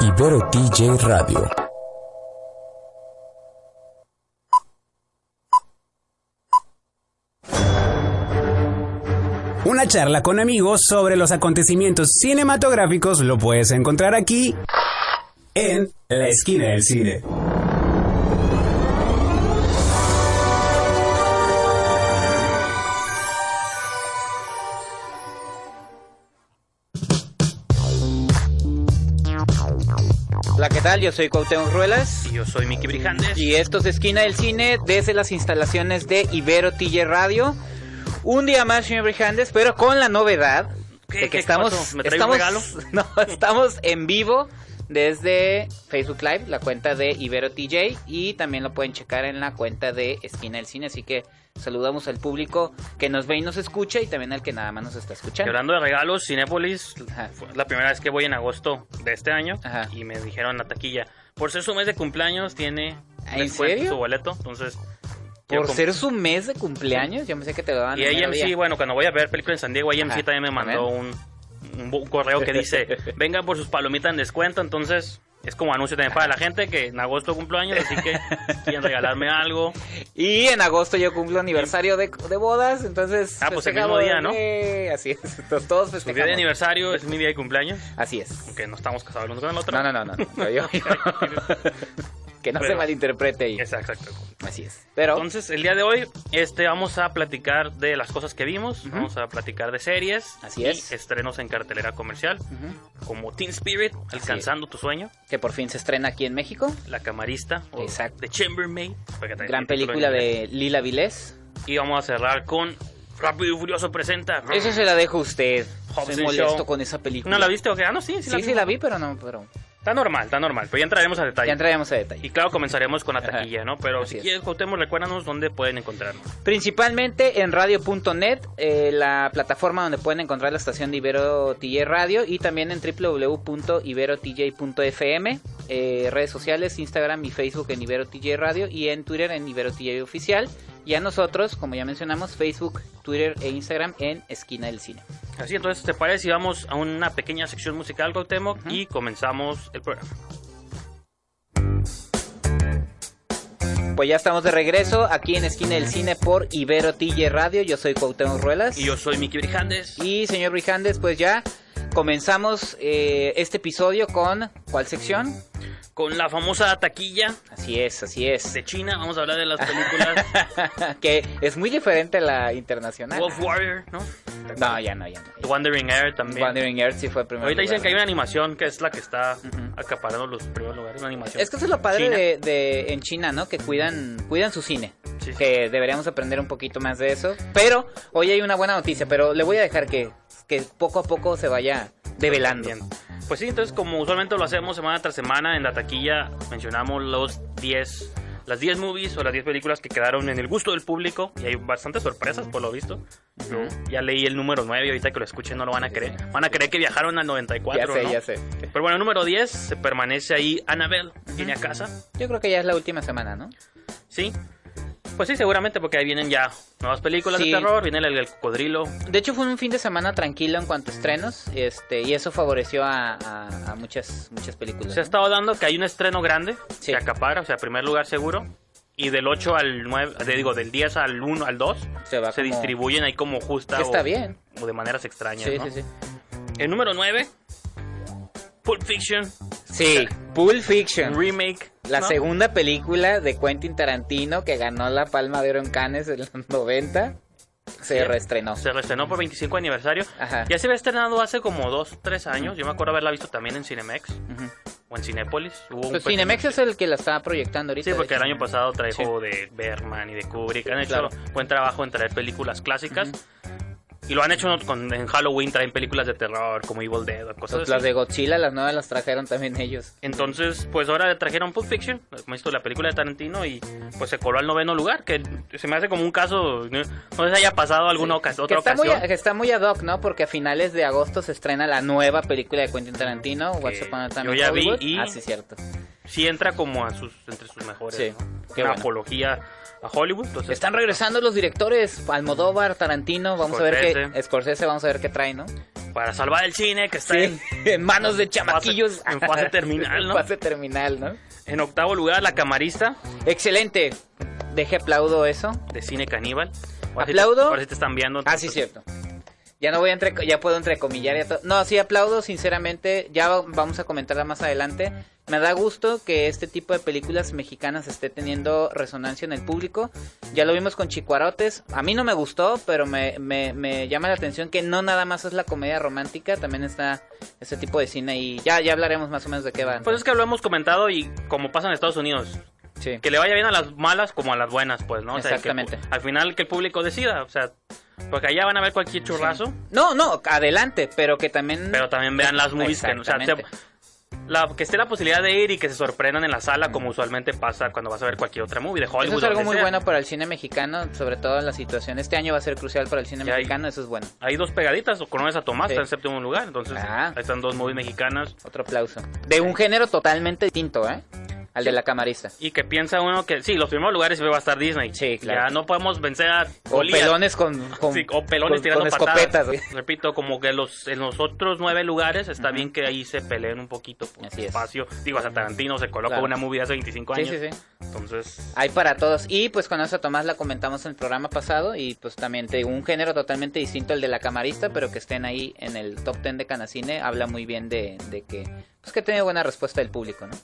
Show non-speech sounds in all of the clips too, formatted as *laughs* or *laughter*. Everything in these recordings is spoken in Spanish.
Ibero TJ Radio. Una charla con amigos sobre los acontecimientos cinematográficos lo puedes encontrar aquí en La Esquina del Cine. Tal? Yo soy Cuauhtémoc Ruelas. Y yo soy Miki Brijandes. Y esto es Esquina del Cine desde las instalaciones de Ibero TJ Radio. Un día más, señor Brijandes, pero con la novedad ¿Qué- de que estamos, *laughs* estamos en vivo desde Facebook Live, la cuenta de Ibero TJ, y también lo pueden checar en la cuenta de Esquina del Cine. Así que saludamos al público que nos ve y nos escucha y también al que nada más nos está Y escuchando. hablando de regalos, Cinépolis fue la primera vez que voy en agosto de este año Ajá. y me dijeron en la taquilla, por ser su mes de cumpleaños tiene ¿En descuento serio? su boleto, entonces Por ser su mes de cumpleaños, yo pensé que te lo daban y AMC, día. bueno, cuando voy a ver películas en San Diego, AMC Ajá. también me mandó un, un correo que dice, *laughs* venga por sus palomitas en descuento, entonces es como anuncio también para la gente que en agosto cumpleaños, así que *laughs* quieren regalarme algo. Y en agosto yo cumplo aniversario de, de bodas, entonces... Ah, pues el festejamos, mismo día, ¿no? eh, así es, entonces todos Su día de festejamos. aniversario es mi día de cumpleaños, Así es. aunque no estamos casados el uno con el otro. No, no, no, no. no, yo- yo- *laughs* que no se malinterprete ahí. Exacto, exacto. Así es. Pero... Entonces, el día de hoy este, vamos a platicar de las cosas que vimos, vamos a platicar de series Así y es. estrenos en cartelera comercial, como Teen Spirit, Alcanzando tu sueño, que por fin se estrena aquí en México. La Camarista, o Exacto. The Chambermaid, Gran película de Lila Vilés. Y vamos a cerrar con Rápido y Furioso presenta. Eso se la dejo a usted. Hobbs Soy and molesto con esa película. ¿No la viste o qué? Ah, no, sí, sí, Sí, sí, vimos. la vi, pero no, pero... Está normal, está normal, pero ya entraremos a detalle. Ya entraremos a detalle. Y claro, comenzaremos con la Ajá. taquilla, ¿no? Pero Así si es. quieres, Cuauhtémoc, recuérdanos dónde pueden encontrarnos. Principalmente en radio.net, eh, la plataforma donde pueden encontrar la estación de Ibero TJ Radio y también en www.iberotj.fm, eh, redes sociales, Instagram y Facebook en Ibero TJ Radio y en Twitter en Ibero TJ Oficial. Y a nosotros, como ya mencionamos, Facebook, Twitter e Instagram en Esquina del Cine. Así, entonces, ¿te parece si vamos a una pequeña sección musical? Ujú. Y comenzamos el programa. Pues ya estamos de regreso aquí en Esquina del Cine por Ibero TJ Radio. Yo soy Cuauhtémoc Ruelas. Y yo soy Miki Brijandes. Y señor Brijandes, pues ya comenzamos eh, este episodio con... ¿Cuál sección? Con la famosa taquilla Así es, así es. de China, vamos a hablar de las películas *laughs* que es muy diferente a la internacional. Wolf Warrior, ¿no? No, ya no, ya no. The Wandering Air también. Wandering Earth sí fue el primero. Ahorita dicen que hay una animación que es la que está acaparando los primeros lugares, una animación. Es que eso es lo padre de, de- en China, ¿no? Que cuidan cuidan su cine. Sí. Que deberíamos aprender un poquito más de eso. Pero hoy hay una buena noticia, pero le voy a dejar que, que poco a poco se vaya develando. Bien. Pues sí, entonces como usualmente lo hacemos semana tras semana en la taquilla mencionamos los 10 las 10 movies o las 10 películas que quedaron en el gusto del público y hay bastantes sorpresas por lo visto. Yo ya leí el número 9 y ahorita que lo escuchen no lo van a creer. Van a creer que viajaron al 94, ya sé, ¿no? ya sé. Pero bueno, el número 10 se permanece ahí Annabelle, viene a casa. Yo creo que ya es la última semana, ¿no? Sí. Pues sí, seguramente porque ahí vienen ya nuevas películas Sí. de terror, viene el, el cocodrilo. De hecho fue un fin de semana tranquilo en cuanto a estrenos, este, y eso favoreció a, a- a muchas muchas películas. Se ha estado dando que hay un estreno grande Sí. que acapara, o sea, primer lugar seguro. Y del 8 al 9, te digo, del 10 al 1 al 2, Se va se como- distribuyen ahí como justa Que está o, bien. o de maneras extrañas. Sí, ¿no? sí, sí. El número 9, Pulp Fiction, Sí, Pulp Fiction. remake. La ¿no? segunda película de Quentin Tarantino que ganó la Palma de Oro en Cannes en los 90 se Sí. reestrenó. Se reestrenó por 25 aniversario. Ajá. Ya se había estrenado hace como 2, 3 años. Yo me acuerdo haberla visto también en Cinemex o en Cinépolis. Hubo un Pues Cinemex es el que la estaba proyectando ahorita. Sí, porque el año pasado trajo de Bergman y de Kubrick. Han hecho Claro. buen trabajo en traer películas clásicas. Y lo han hecho con, en Halloween, traen películas de terror como Evil Dead o cosas Pues así. las de Godzilla, las nuevas las trajeron también ellos. Entonces, pues ahora trajeron Pulp Fiction, como visto la película de Tarantino, y pues se coló al noveno lugar, que se me hace como un caso, no, no sé si haya pasado alguna Sí. ocasión, que otra está muy, ocasión. que está muy ad hoc, ¿no? Porque a finales de agosto se estrena la nueva película de Quentin Tarantino, What's Upon a Time yo ya vi y- Ah, sí, cierto. Sí entra como a sus, entre sus mejores, Sí, ¿no? qué Una bueno. apología a Hollywood. Entonces, Están regresando los directores, Almodóvar, Tarantino, vamos a ver qué, Scorsese. Vamos a ver qué trae, ¿no? para salvar el cine que está Sí, en, *laughs* en manos de chamaquillos. en fase terminal, ¿no? *laughs* En fase terminal, ¿no? en octavo lugar, La Camarista Excelente. Deje aplaudo eso. de Cine Caníbal. Ahora sí te- ¿Aplaudo? ahora sí te están viendo. Ah, sí, cierto. Ya no voy a entre, ya puedo entrecomillar. Ya no, sí aplaudo, sinceramente. Ya va- vamos a comentarla más adelante. Me da gusto que este tipo de películas mexicanas esté teniendo resonancia en el público. Ya lo vimos con Chicuarotes. A mí no me gustó, pero me, me, me llama la atención que no nada más es la comedia romántica, también está este tipo de cine y ya, ya hablaremos más o menos de qué va. Pues es que lo hemos comentado y como pasa en Estados Unidos, Sí. que le vaya bien a las malas como a las buenas, pues, ¿no? O sea, que Exactamente. al final que el público decida, o sea, porque allá van a ver cualquier churrazo, No, no, adelante, pero que también... pero también vean las movies que, o sea, te- la, que esté la posibilidad de ir y que se sorprendan en la sala como usualmente pasa cuando vas a ver cualquier otra movie de Hollywood. Eso es algo muy sea. bueno para el cine mexicano, sobre todo en la situación. Este año va a ser crucial para el cine Ya hay- mexicano, eso es bueno. Hay dos pegaditas, o conoces a Tomás, Sí. está en séptimo lugar, entonces Ah. ahí están dos movies mexicanas. Otro aplauso. De un género totalmente distinto, ¿eh? Al de la camarista. Y que piensa uno que sí, los primeros lugares va a estar Disney. Sí, claro. Ya no podemos vencer a O pelones con, con, Sí, o pelones con- tirando con escopetas. Repito, como que los, en los otros nueve lugares está bien que ahí se peleen un poquito por Así es. espacio. Digo, hasta Tarantino se colocó Claro. una movie hace 25 Sí, años. sí, sí. Entonces, Hay para todos. Y pues con eso Tomás la comentamos en el programa pasado. Y pues también te digo, un género totalmente distinto al de la camarista, pero que estén ahí en el top 10 de Canacine. Habla muy bien de, de que, pues que tenido buena respuesta del público, ¿no?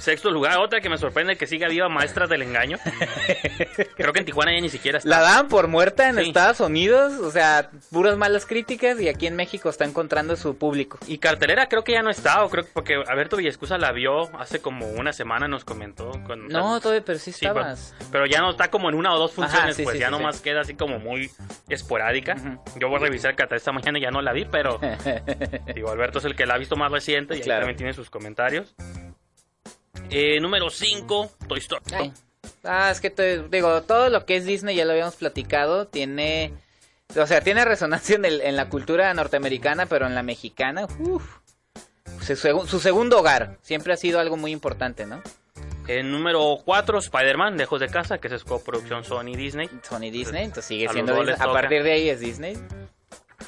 Sexto lugar, otra que me sorprende que siga viva Maestras del Engaño. *laughs* Creo que en Tijuana ya ni siquiera está. La dan por muerta en Sí. Estados Unidos, o sea, puras malas críticas y aquí en México está encontrando su público. Y cartelera creo que ya no está, o creo que porque Alberto Villescusa la vio hace como una semana, nos comentó. Con, No, todavía, pero sí Sí, pero, estabas. pero ya no está como en una o dos funciones, sí, pues ya nomás queda así como muy esporádica. Yo voy a revisar cartelera esta mañana y ya no la vi, pero *laughs* digo, Alberto es el que la ha visto más reciente y ahí Claro. también tiene sus comentarios. Eh, número 5, Toy Story. Ay. Ah, es que te digo, todo lo que es Disney ya lo habíamos platicado, tiene, o sea, tiene resonancia en, el- en la cultura norteamericana, pero en la mexicana, uff, su, segu- su segundo hogar, siempre ha sido algo muy importante, ¿no? En número 4, Spider-Man, Lejos de Casa, que es coproducción Sony Disney. Sony Disney, entonces sigue A los siendo Disney. A partir de ahí es Disney.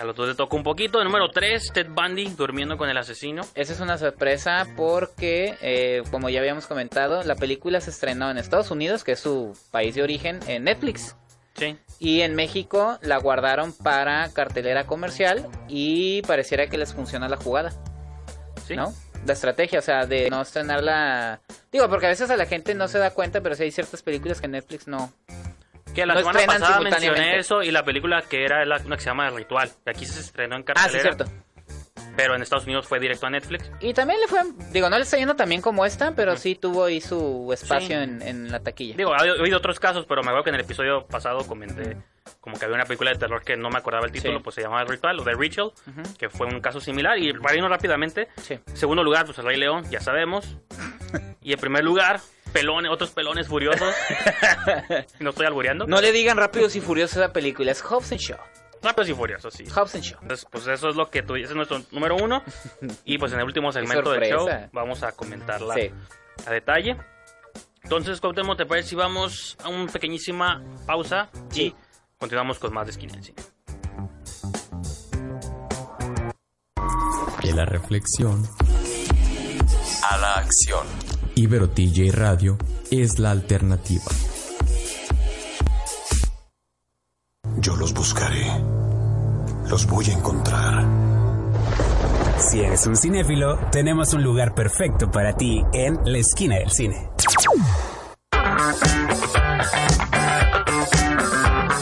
A los dos le toca un poquito. Número 3, Ted Bundy, Durmiendo con el Asesino. Esa es una sorpresa porque, eh, como ya habíamos comentado, la película se estrenó en Estados Unidos, que es su país de origen, en Netflix. Sí. Y en México la guardaron para cartelera comercial y pareciera que les funciona la jugada, Sí. ¿no? La estrategia, o sea, de no estrenarla... Digo, porque a veces a la gente no se da cuenta, pero sí hay ciertas películas que Netflix no... Que la No semana pasada mencioné eso y la película que era la- una que se llama El Ritual. que Aquí se estrenó en Ah, sí, cartelera. cierto. Pero en Estados Unidos fue directo a Netflix. Y también le fue... Digo, no le está yendo tan bien como esta, pero sí tuvo ahí su espacio Sí. en, en la taquilla. Digo, he oído otros casos, pero me acuerdo que en el episodio pasado comenté como que había una película de terror que no me acordaba el título, Sí. pues se llamaba Ritual o The Ritual, Ujú. que fue un caso similar. Y para irnos rápidamente, Sí. segundo lugar, pues El Rey León, ya sabemos. y en primer lugar, pelones, otros pelones furiosos. *laughs* no estoy albureando. No le digan Rápidos y Furiosos a la película, es Hobbs and Shaw. Rápidos y furiosos, sí. Hobbs and Shaw. Entonces, pues eso es lo que tú, ese es nuestro número uno. *laughs* Y pues en el último segmento del show vamos a comentarla Sí. a detalle. Entonces, Cuauhtémoc, ¿te parece si vamos a una pequeñísima pausa Sí. y continuamos con más de Esquina Cine? De la reflexión a la acción. Ibero TJ Radio es la alternativa. Yo los buscaré. Los voy a encontrar. Si eres un cinéfilo, tenemos un lugar perfecto para ti en la esquina del cine.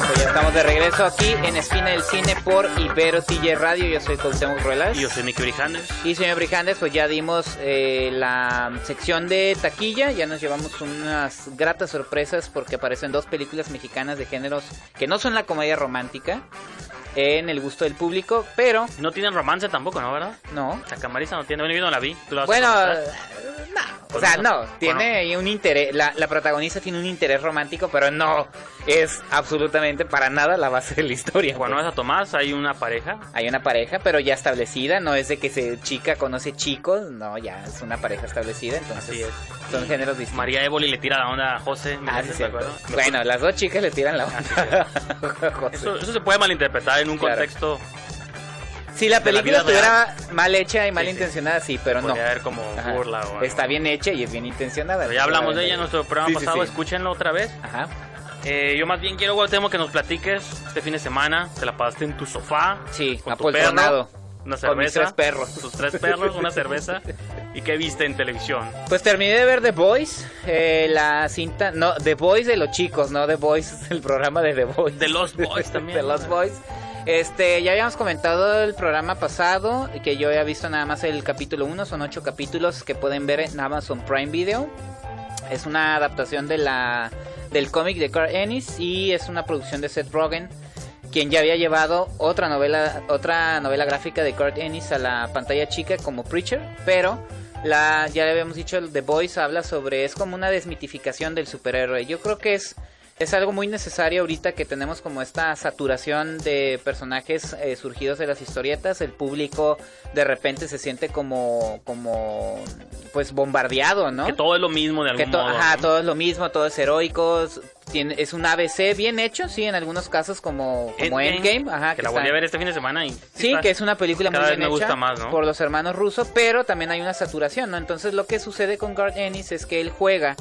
Pues ya estamos de regreso aquí en Esquina del Cine por Ibero TJ Radio. Yo soy Cuauhtémoc Ruelas. Y yo soy Mickey Brijandes. Y señor Brijandes, pues ya dimos eh, la sección de taquilla, ya nos llevamos unas gratas sorpresas porque aparecen dos películas mexicanas de géneros que no son la comedia romántica en el gusto del público, pero No tienen romance tampoco, ¿no? ¿Verdad? no. La camarista no tiene. Bueno, yo no la vi. ¿Tú la vas Bueno, eh, no, o sea, no, tiene ahí un interés, la, la protagonista tiene un interés romántico, pero no es absolutamente para nada la base de la historia. Cuando pues. vas a Tomás, hay una pareja. Hay una pareja, pero ya establecida, no es de que se chica conoce chicos, no, ya es una pareja establecida, entonces Así es. son géneros distintos. María Évoli le tira la onda a José. ¿me Ah, sí. Bueno, las dos chicas le tiran la onda. *laughs* a José. Eso, eso se puede malinterpretar en un Claro. contexto. Si la película real. estuviera mal hecha y mal Sí, intencionada, sí, pero no. Haber como Ajá. burla o algo. Está bien hecha y es bien intencionada. Pero ya hablamos de ella en nuestro programa pasado, escúchenlo otra vez. Ajá. Eh, yo más bien quiero, Guatemala, que nos platiques este fin de semana. Te la pasaste en tu sofá. Sí, con tu perro, Una Con mis cerveza. tres perros. Tus tres perros, una *laughs* cerveza. ¿Y qué viste en televisión? Pues terminé de ver The Boys, eh, la cinta, no, The Boys de los chicos, no The Boys, *laughs* el programa de The Boys. De Lost Boys también. *laughs* de Lost Boys. Este, ya habíamos comentado el programa pasado, que yo había visto nada más el capítulo 1, son ocho capítulos que pueden ver en Amazon Prime Video. Es una adaptación de la del cómic de Kurt Ennis y es una producción de Seth Rogen, quien ya había llevado otra novela otra novela gráfica de Kurt Ennis a la pantalla chica como Preacher, pero la ya le habíamos dicho The Voice habla sobre es como una desmitificación del superhéroe. Yo creo que es es algo muy necesario ahorita que tenemos como esta saturación de personajes eh, surgidos de las historietas. El público de repente se siente como, como, pues bombardeado, ¿no? Que todo es lo mismo de Que algún to- modo. ajá, ¿no? todo es lo mismo, todo es heroico. Tiene, es un ABC bien hecho, sí, en algunos casos como, como Endgame. ajá, que la volví a ver este fin de semana y... Sí, que es una película cada muy vez bien me hecha gusta más, ¿no? por los hermanos rusos, pero también hay una saturación, ¿no? Entonces lo que sucede con Garth Ennis es que él juega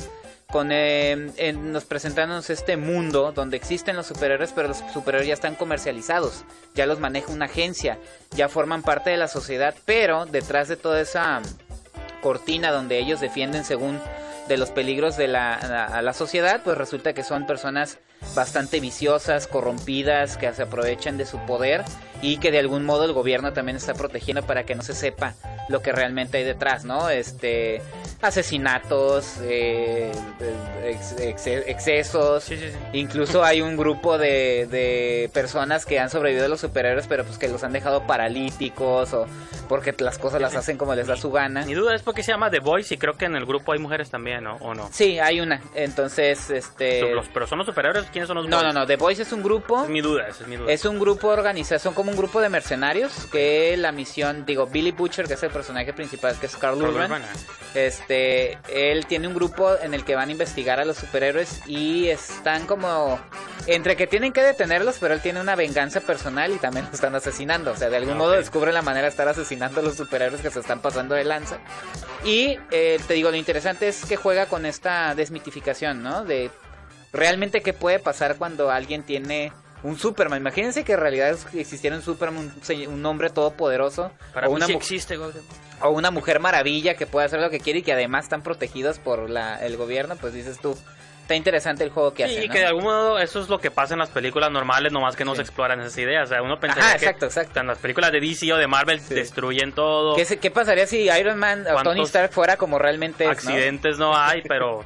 con eh, en- nos presentándonos este mundo donde existen los superhéroes, pero los superhéroes ya están comercializados, ya los maneja una agencia, ya forman parte de la sociedad, pero detrás de toda esa cortina donde ellos defienden según de los peligros de la sociedad, pues resulta que son personas bastante viciosas, corrompidas, que se aprovechan de su poder y que de algún modo el gobierno también está protegiendo para que no se sepa lo que realmente hay detrás, ¿no? Este asesinatos, eh, ex- ex- excesos, Sí, sí, sí. Incluso hay un grupo de, de personas que han sobrevivido a los superhéroes, pero pues que los han dejado paralíticos o porque las cosas las hacen como les da su gana. Mi duda es porque se llama The Voice y creo que en el grupo hay mujeres también, ¿no? ¿O no? Sí, hay una. Entonces, este... Los- ¿Pero son los superhéroes? ¿Quiénes son los No, no, boys? no. The Voice es un grupo. Es mi duda, esa es mi duda. Es un grupo organizado, son como un grupo de mercenarios que la misión, digo, Billy Butcher, que es el personaje principal, que es Carl Urban, este, él tiene un grupo en el que van a investigar a los superhéroes y están como entre que tienen que detenerlos, pero él tiene una venganza personal y también lo están asesinando, o sea, de algún Ah, modo descubre la manera de estar asesinando a los superhéroes que se están pasando de lanza. Y eh, te digo, lo interesante es que juega con esta desmitificación, ¿no? De realmente qué puede pasar cuando alguien tiene un Superman. Imagínense que en realidad existiera un Superman, un, un hombre todopoderoso. Para o mí una, sí existe, o una mujer maravilla que puede hacer lo que quiere y que además están protegidos por la, el gobierno. Pues dices tú, está interesante el juego que Sí, hacen. y ¿no? que de algún modo eso es lo que pasa en las películas normales, nomás que no se exploran esas ideas. O sea, uno pensaría Ajá, que exacto, exacto. en las películas de DC o de Marvel destruyen todo. ¿Qué, qué pasaría si Iron Man o Tony ¿Cuántos Stark fuera como realmente es, ¿no? accidentes no, hay, pero...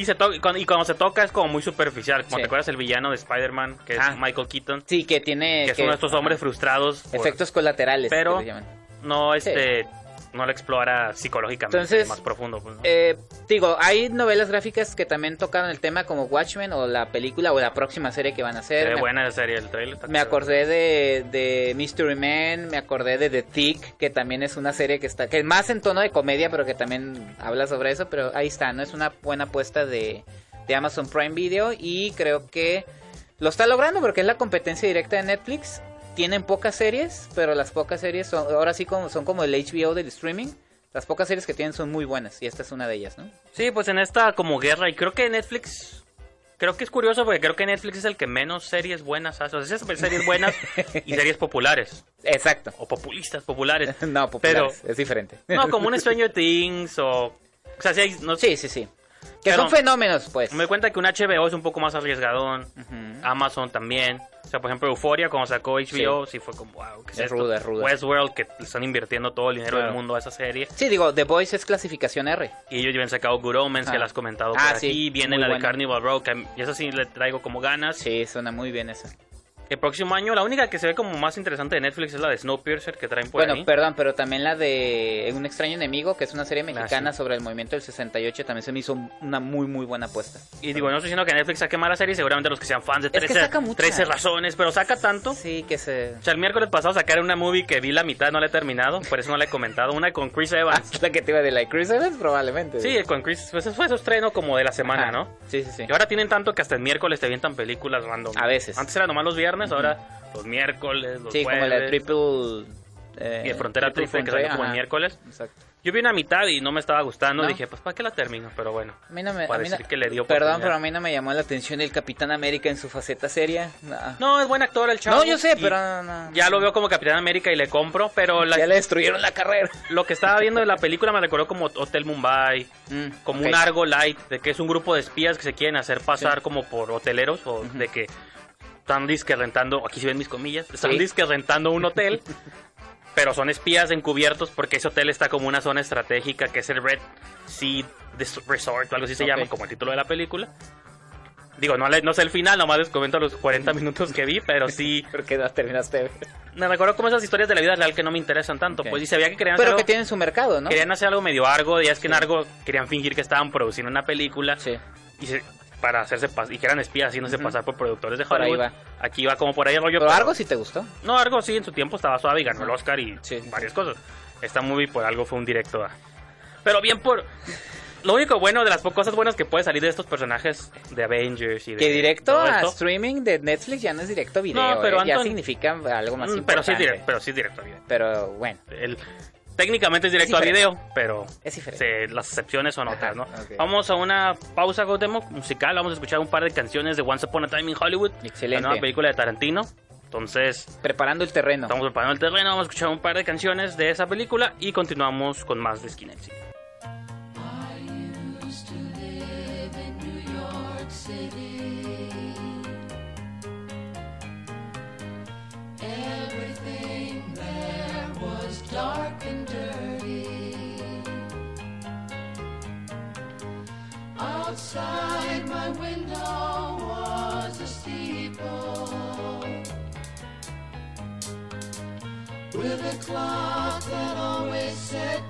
Y, se to- y cuando, se toca es como muy superficial. Como Sí. te acuerdas el villano de Spider-Man, que es Ah. Michael Keaton, Sí, que tiene... que es uno de estos hombres frustrados. por- Efectos colaterales. Pero- que no, este... No lo explora psicológicamente Entonces, más profundo. pues, ¿no? Eh, digo, hay novelas gráficas que también tocaron el tema como Watchmen o la película o la próxima serie que van a hacer. Me- buena la serie, el trailer. Me acordé de, de Mystery Man, me acordé de The Tick, que también es una serie que está, que es más en tono de comedia, pero que también habla sobre eso, pero ahí está, ¿no? Es una buena apuesta de, de Amazon Prime Video y creo que lo está logrando porque es la competencia directa de Netflix. Tienen pocas series, pero las pocas series son, ahora sí como, son como el HBO del streaming. Las pocas series que tienen son muy buenas y esta es una de ellas, ¿no? Sí, pues en esta como guerra, y creo que Netflix, creo que es curioso porque creo que Netflix es el que menos series buenas hace, o sea, series buenas *laughs* y series populares, Exacto. o populistas populares. *laughs* No, populares, es diferente. No, como un *laughs* Stranger Things o... O sea, sí, hay- no, Sí, sí, sí. Que Pero- son fenómenos, pues. Me doy cuenta que un HBO es un poco más arriesgadón. Amazon también. O sea, por ejemplo, Euphoria, cuando sacó HBO, sí, fue como, wow, ¿qué es, Es esto? ruda, es ruda. Westworld, que están invirtiendo todo el dinero Claro. del mundo a esa serie. Sí, digo, The Voice es clasificación R. Y ellos ya han sacado Good Omens, que Ah. la has comentado Ah, por sí, aquí. Viene la de. Carnival Row, que y esa sí le traigo como ganas. Sí, suena muy bien eso. El próximo año, la única que se ve como más interesante de Netflix es la de Snowpiercer, que traen por Bueno, ahí. perdón, pero también la de Un extraño enemigo, que es una serie mexicana Ah, sí. sobre el movimiento del 68, también se me hizo una muy, muy buena apuesta. Y digo, no estoy diciendo que Netflix saque mala serie, seguramente los que sean fans de Es que 13, saca muchas. 13 razones, pero saca tanto. Sí, que se... O sea, el miércoles pasado sacaron una movie que vi la mitad, no la he terminado, por eso no la he comentado. Una con Chris Ah, *laughs* Evans. la que te iba de la Chris Evans, probablemente. Sí, con Chris, pues eso fue su estreno como de la semana, Ajá. ¿no? Sí, sí, sí. Y ahora tienen tanto que hasta el miércoles te avientan películas random. A veces. Antes era nomás los viernes, ahora los miércoles, los Sí, como la jueves. Triple... Eh, y de Frontera Triple Triple, que salió como el miércoles. Exacto. Yo vi una mitad y no me estaba gustando. ¿No? Dije, pues, ¿para qué la termino? Pero bueno. A mí no me, a Para mí no- decir que le dio perdón, pero a mí no me llamó la atención el Capitán América en su faceta seria. No, No, es buen actor el chavo. No, yo sé, pero no, no. Ya lo veo como Capitán América y le compro, pero la- Ya le destruyeron la carrera. lo que estaba viendo de la película me recordó como Hotel Mumbai, Mm, como ok. un Argo Light, de que es un grupo de espías que se quieren hacer pasar como por hoteleros, o de que están disque rentando, aquí si ven mis comillas, están Sí. disque rentando un hotel, *laughs* pero son espías encubiertos porque ese hotel está como una zona estratégica que es el Red Sea Resort o algo así se llama, como el título de la película. Digo, no, no sé el final, nomás les comento los 40 minutos que vi, pero sí, *laughs* Porque no terminaste. me recuerdo como esas historias de la vida real que no me interesan tanto, pues y se veía que querían hacer Pero algo- que tienen su mercado, ¿no? Querían hacer algo medio Argo, ya es que en Argo querían fingir que estaban produciendo una película Sí. y se- para hacerse pas- y que eran espías haciéndose Ujú. pasar por productores de Por ahí Hollywood. va. Aquí va como por ahí el rollo. Pero algo sí te gustó. No, Argo sí en su tiempo estaba suave y ganó el Oscar y Sí. varias cosas. Esta movie por algo fue un directo. a- Pero bien por lo único bueno de las cosas buenas que puede salir de estos personajes de Avengers y de Que directo a esto- streaming de Netflix ya no es directo video. No, pero ¿eh? Ya Anton- significa algo más Mm, pero sí es directo, pero sí es directo video. Pero bueno, El- técnicamente es directo Es a video, pero es diferente. se- las excepciones son otras, ¿no? Vamos a una pausa Godemo musical, vamos a escuchar un par de canciones de Once Upon a Time in Hollywood, Excelente. la nueva película de Tarantino. Entonces, Preparando el terreno. estamos preparando el terreno, vamos a escuchar un par de canciones de esa película y continuamos con más de Skin that always said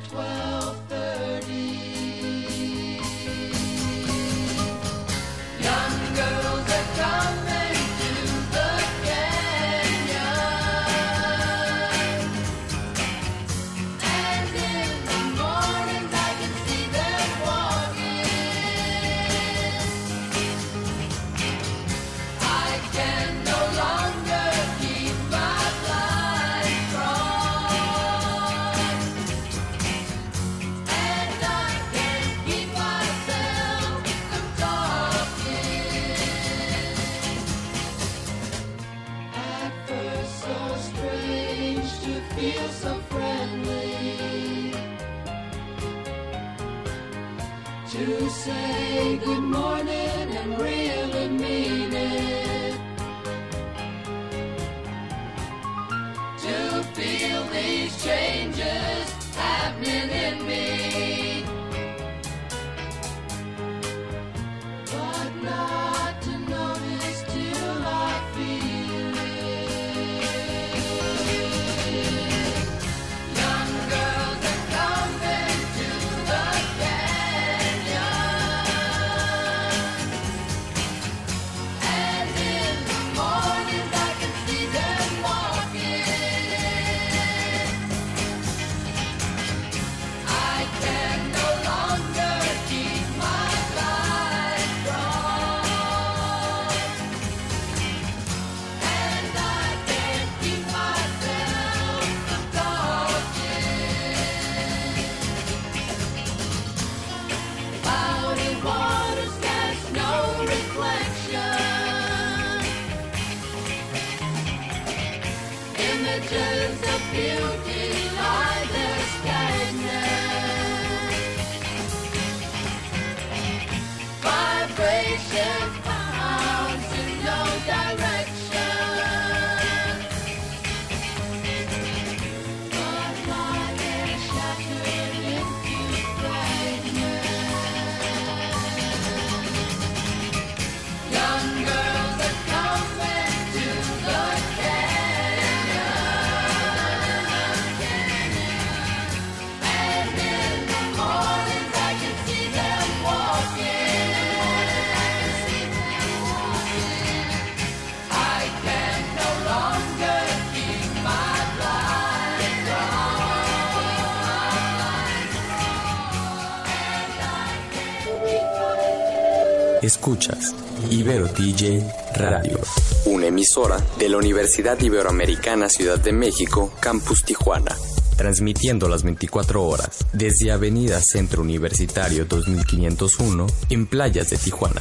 Escuchas Ibero TJ Radio. Una emisora de la Universidad Iberoamericana Ciudad de México, Campus Tijuana. Transmitiendo las 24 horas desde Avenida Centro Universitario 2501 en playas de Tijuana.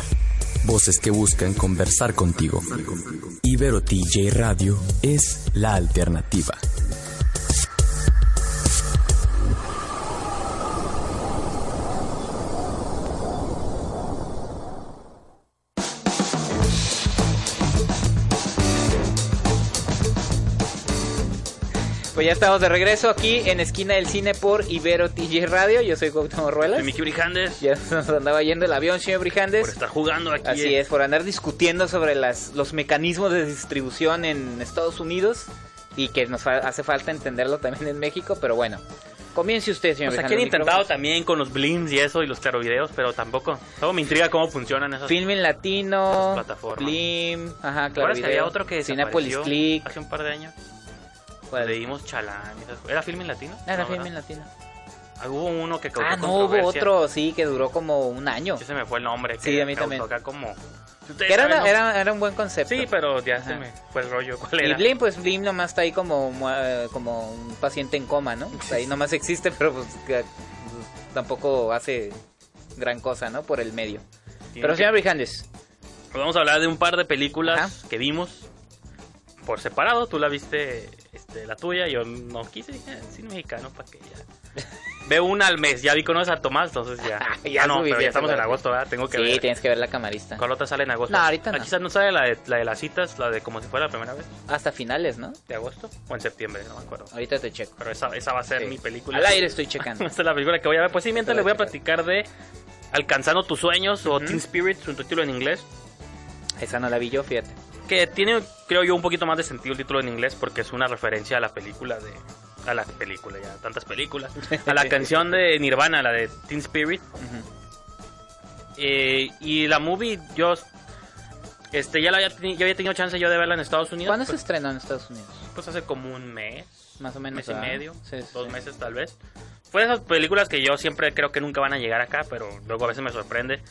Voces que buscan conversar contigo. Ibero TJ Radio es la alternativa. Pues ya estamos de regreso aquí en Esquina del Cine por Ibero TJ Radio. Yo soy Cuauhtémoc Ruelas. Miki Brijandes. Ya *laughs* nos andaba yendo el avión, señor Brijandes. Por estar jugando aquí. Así es, por andar discutiendo sobre las, los mecanismos de distribución en Estados Unidos y que nos fa- hace falta entenderlo también en México, pero bueno. Comience usted, señor. Pues aquí han intentado también con los blinks y eso y los claro videos, pero tampoco. Todo me intriga cómo funcionan esas Filmin Latino, plataformas. Blim, ajá, claro. ¿Recuerdas que había otro que Cinepolis Click. hace un par de años? ¿Cuál? Leímos Chalán. ¿Era Filmin Latino? Ah, Era No, Filmin ¿verdad? Latino. Ah, Hubo uno que causó Ah, no, hubo otro, sí, que duró como un año. Ya se me fue el nombre. que Sí, a mí también. Acá como... Que era, ¿Saben, una- no? era, era un buen concepto. Sí, pero ya Ajá. se me fue el rollo. ¿Cuál Y? Blim, pues Blim nomás está ahí como, eh, como un paciente en coma, ¿no? O sea, ahí nomás existe, pero pues, que- pues, tampoco hace gran cosa, ¿no? Por el medio. Tiene Pero que- señor Brijandes, Pues vamos a hablar de un par de películas Ajá. que vimos por separado. Tú la viste este, la tuya, yo no quise. Dije, "Ah, cine mexicano, ¿para qué ya? *laughs* Veo una al mes, ya vi con esa Tomás, entonces ya. *laughs* Ya ah, no, pero ya estamos en agosto, ¿verdad? Tengo que sí, ver. tienes que ver la camarista. ¿Cuál otra sale en agosto? No, ahorita no. Aquí no sale la de, la de las citas, la de como si fuera la primera vez Hasta finales, ¿no? de agosto o en septiembre, no me acuerdo. Ahorita te checo. Pero esa, esa va a ser Sí. mi película. Al aire estoy checando. *laughs* Esta es la película que voy a ver. Pues sí, mientras les voy a a platicar de Alcanzando tus sueños o. Teen Spirit, su título en inglés. Esa no la vi yo, fíjate. Que tiene, creo yo, un poquito más de sentido el título en inglés porque es una referencia a la película de. A la película, ya, tantas películas. A la *laughs* canción de Nirvana, la de Teen Spirit. Eh, y la movie, yo. Este, ya, la había, ya había tenido chance yo de verla en Estados Unidos. ¿Cuándo se pues, estrenó en Estados Unidos? pues hace como un mes, Más o menos. mes y medio, sí, dos sí. meses tal vez. Fue de esas películas que yo siempre creo que nunca van a llegar acá, pero luego a veces me sorprende.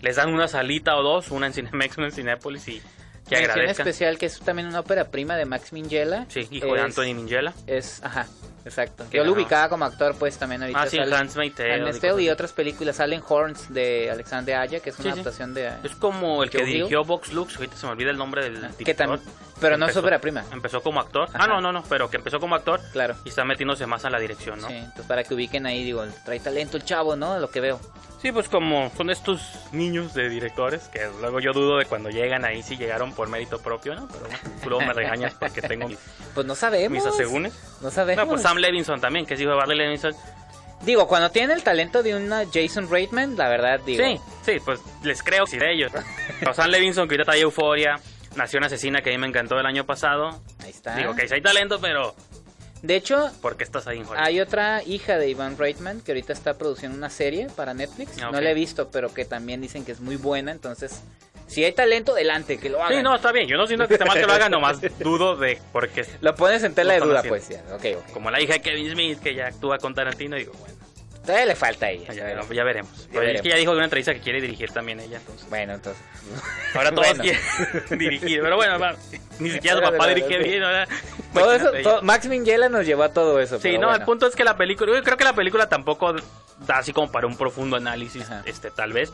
Les dan una salita o dos, una en Cinemex, una en Cinépolis y que agradezcan. especial que es también una ópera prima de Max Minghella. Sí, hijo de Es- Anthony Minghella. Es, ajá, exacto. Que Yo lo ubicaba como actor, pues también ahorita Ah, sí, sale Handmaid's Tale. y otras películas. Salen Horns de Alexander Aya, que es una Sí, sí. adaptación de... Es como el que Hill. dirigió Vox Lux, ahorita se me olvida el nombre del que director. pero no es ópera prima. Empezó como actor. Ajá. Ah, no, no, no, pero que empezó como actor Claro. y está metiéndose más a la dirección, ¿no? Sí, entonces para que ubiquen ahí, digo, trae talento el chavo, ¿no? Lo que veo. Sí, pues como son estos niños de directores que luego yo dudo de cuando llegan ahí si llegaron por mérito propio, ¿no? Pero bueno, tú luego me regañas porque tengo mis, *laughs* Pues no sabemos. mis asegúnes. No sabemos. No, pues Sam Levinson también, que es hijo de Barley Levinson. Digo, cuando tienen el talento de una Jason Reitman, la verdad, digo... Sí, sí, pues les creo sí de ellos. Pero Sam Levinson, que ahorita trae Euforia, Nación Asesina, que a mí me encantó el año pasado. Ahí está. Digo que sí hay talento, pero De hecho, ¿por qué estás ahí hay otra hija de Ivan Reitman que ahorita está produciendo una serie para Netflix. Ah, No la he visto, pero que también dicen que es muy buena. Entonces, si hay talento, adelante, que lo hagan. Sí, no, está bien. Yo no siento que esté mal que lo hagan, nomás *laughs* dudo de porque Lo pones en tela de duda, pues. Ya. Ok, ok. como la hija de Kevin Smith que ya actúa con Tarantino, digo, bueno, Todavía le falta a ella. ya, todavía. ya veremos. Pero es veremos. que ya dijo en una entrevista que quiere dirigir también ella, entonces. Bueno, entonces. Ahora todos *laughs* Bueno. quieren *laughs* dirigir, pero bueno, va, ni siquiera su papá dirige bien, ahora. Todo eso, todo-. Max Minghella nos llevó a todo eso. Sí, no, bueno. el punto es que la película, yo creo que la película tampoco da así como para un profundo análisis, Ajá. este, tal vez.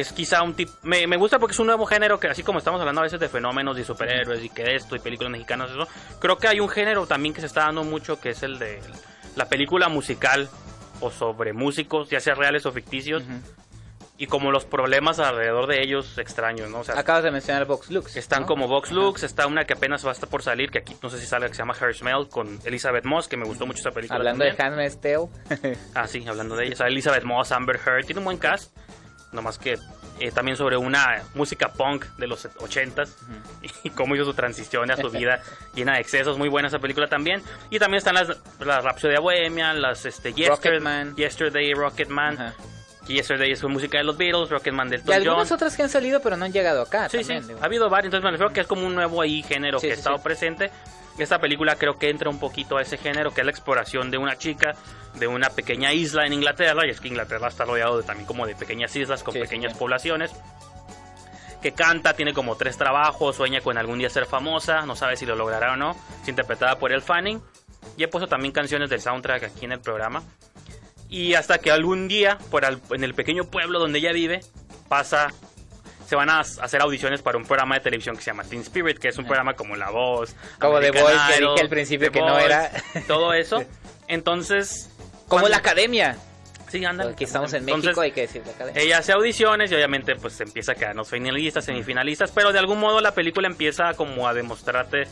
Es quizá un tipo, me, me gusta porque es un nuevo género que así como estamos hablando a veces de fenómenos y superhéroes y que esto y películas mexicanas, eso, creo que hay un género también que se está dando mucho que es el de la película musical o sobre músicos, ya sea reales o ficticios, y como los problemas alrededor de ellos extraños, ¿no? O sea, Acabas de mencionar Vox Lux. están ¿no? como Vox Lux, está una que apenas va a estar por salir, que aquí no sé si sale, que se llama Her Smell, con Elizabeth Moss, que me gustó mucho esa película. Hablando también. de Handmaid's Tale. Ah, sí, hablando de ella. Elizabeth Moss, Amber Heard, tiene un buen cast. Nomás que eh, también sobre una música punk de los 80s y cómo hizo su transición a su vida *laughs* llena de excesos. Muy buena esa película también. Y también están las, las Rhapsody Bohemia, las este, Yester- Rocketman. Yesterday, Rocketman. Ajá. Que Yesterday es música de los Beatles, Rocketman del Y Elton algunas John. otras que han salido, pero no han llegado acá. Sí, también, sí, digo. ha habido varios, entonces me refiero que es como un nuevo ahí género Sí, que sí, ha estado sí. presente. Esta película creo que entra un poquito a ese género, que es la exploración de una chica de una pequeña isla en Inglaterra, y es que Inglaterra está rodeado de, también como de pequeñas islas con Sí, pequeñas sí. poblaciones. que canta, tiene como tres trabajos, sueña con algún día ser famosa, no sabe si lo logrará o no. Es interpretada por El Fanning. Y he puesto también canciones del soundtrack aquí en el programa. Y hasta que algún día, por al- en el pequeño pueblo donde ella vive, pasa. Se van a hacer audiciones para un programa de televisión que se llama Teen Spirit, que es un programa como La Voz. Como The Voice, que dije al principio The que no era. Todo eso. *laughs* Entonces. Como la academia. Sí, ándale. Aquí estamos en Entonces, México, hay que decir la academia. ella hace audiciones y obviamente pues empieza a quedar en los finalistas, semifinalistas, pero de algún modo la película empieza como a demostrarte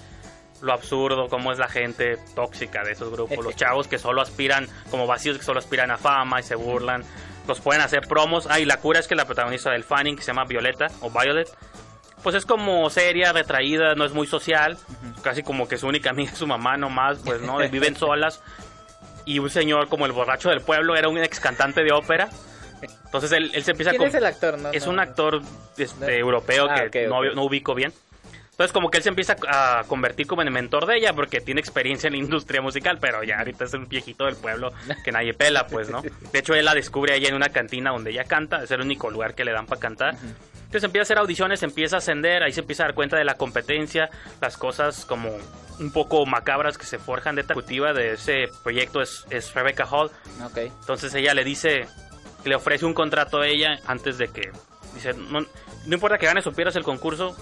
lo absurdo, cómo es la gente tóxica de esos grupos, los chavos que solo aspiran, como vacíos que solo aspiran a fama y se burlan, los pueden hacer promos. Ah, y la cura es que la protagonista del Fanning, que se llama Violeta o Violet, pues es como seria, retraída, no es muy social, casi como que su única amiga es su mamá nomás, pues no, viven *laughs* solas. Y un señor como el borracho del pueblo era un ex cantante de ópera. Entonces él, él se empieza ¿Quién es el actor? No, es no, un actor este, No. europeo Ah, que ok, no, ok. no ubico bien. Entonces como que él se empieza a convertir como en el mentor de ella porque tiene experiencia en la industria musical, pero ya ahorita es un viejito del pueblo que nadie pela, pues, ¿no? *laughs* De hecho, él la descubre a ella en una cantina donde ella canta, es el único lugar que le dan para cantar. Entonces empieza a hacer audiciones, empieza a ascender, ahí se empieza a dar cuenta de la competencia, las cosas como un poco macabras que se forjan de esta ejecutiva de ese proyecto es, es Rebecca Hall. Ok. Entonces ella le dice, le ofrece un contrato a ella antes de que, dice, no, no importa que ganes o pierdas el concurso,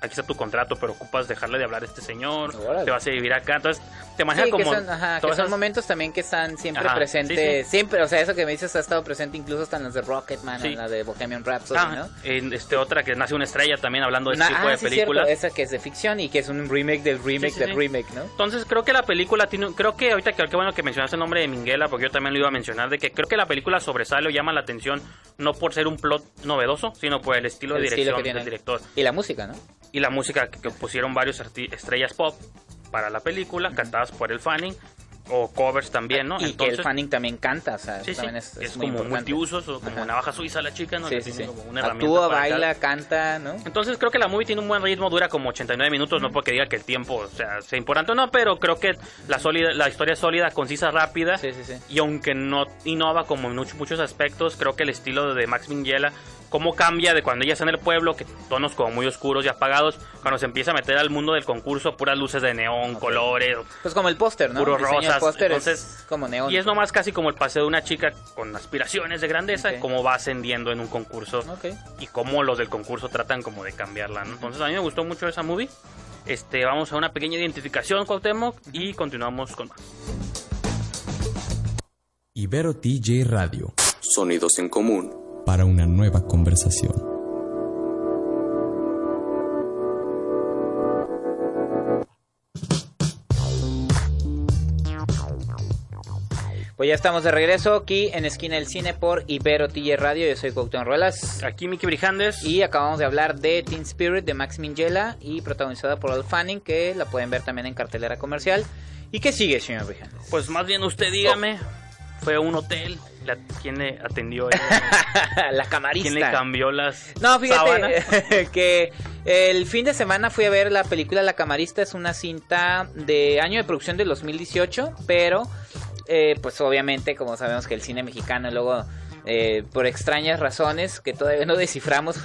aquí está tu contrato, pero ocupas dejarle de hablar a este señor, Órale. te vas a vivir acá. Entonces te maneja Sí, que como... son, ajá, que son esas- momentos también que están siempre Ajá, presentes. sí, sí. Siempre, o sea, eso que me dices ha estado presente incluso hasta en las de Rocketman, Sí. en la de Bohemian Rhapsody, Ah, ¿no? en este otra que nace una estrella también hablando de este tipo ah, de sí, películas. cierto, esa que es de ficción y que es un remake del remake Sí, sí, del sí. remake, ¿no? Entonces creo que la película tiene, un- creo que ahorita que qué bueno que mencionaste el nombre de Minguela, porque yo también lo iba a mencionar, de que creo que la película sobresale o llama la atención no por ser un plot novedoso, sino por el estilo de El dirección que del director Y la música, ¿no? Y la música que, pusieron varios estrellas pop para la película, cantadas por el Fanning o covers también, ¿no? Y que el Fanning también canta, o sea, Sí, eso sí, también es, es, es muy como importante. multiusos o como Ajá. navaja suiza la chica, ¿no? Sí, sí, sí. como una Actúa, baila, canta, ¿no? Entonces creo que la movie tiene un buen ritmo, dura como 89 minutos, no porque diga que el tiempo o sea, sea importante o no, pero creo que la, sólida, la historia es sólida, concisa, rápida. Sí, sí, sí. Y aunque no innova como en muchos, muchos aspectos, creo que el estilo de Max Minghella, cómo cambia de cuando ella está en el pueblo, que tonos como muy oscuros y apagados, cuando se empieza a meter al mundo del concurso, puras luces de neón, colores. Pues como el póster, ¿no? Puro El diseño del rosas, póster entonces- es como neón. Y es nomás casi como el paseo de una chica con aspiraciones de grandeza, Ok. cómo va ascendiendo en un concurso Ok. y cómo los del concurso tratan como de cambiarla, ¿no? Entonces a mí me gustó mucho esa movie. Este, vamos a una pequeña identificación, Cuauhtémoc, y continuamos con más. Ibero TJ Radio. Sonidos en común. Para una nueva conversación. Pues ya estamos de regreso aquí en Esquina del Cine por Ibero TJ Radio. Yo soy Cuauhtémoc Ruelas. Aquí Miki Brijandes. Y acabamos de hablar de Teen Spirit de Max Minghella y protagonizada por Al Fanning, que la pueden ver también en cartelera comercial. ¿Y qué sigue, señor Brijandes? Pues más bien usted dígame, fue a un hotel, la- ¿quién le atendió? *laughs* la camarista. ¿Quién le cambió las No, sábanas? fíjate *laughs* que el fin de semana fui a ver la película La Camarista. Es una cinta de año de producción del 2018, pero eh, pues obviamente como sabemos que el cine mexicano luego... eh, por extrañas razones que todavía no *laughs* desciframos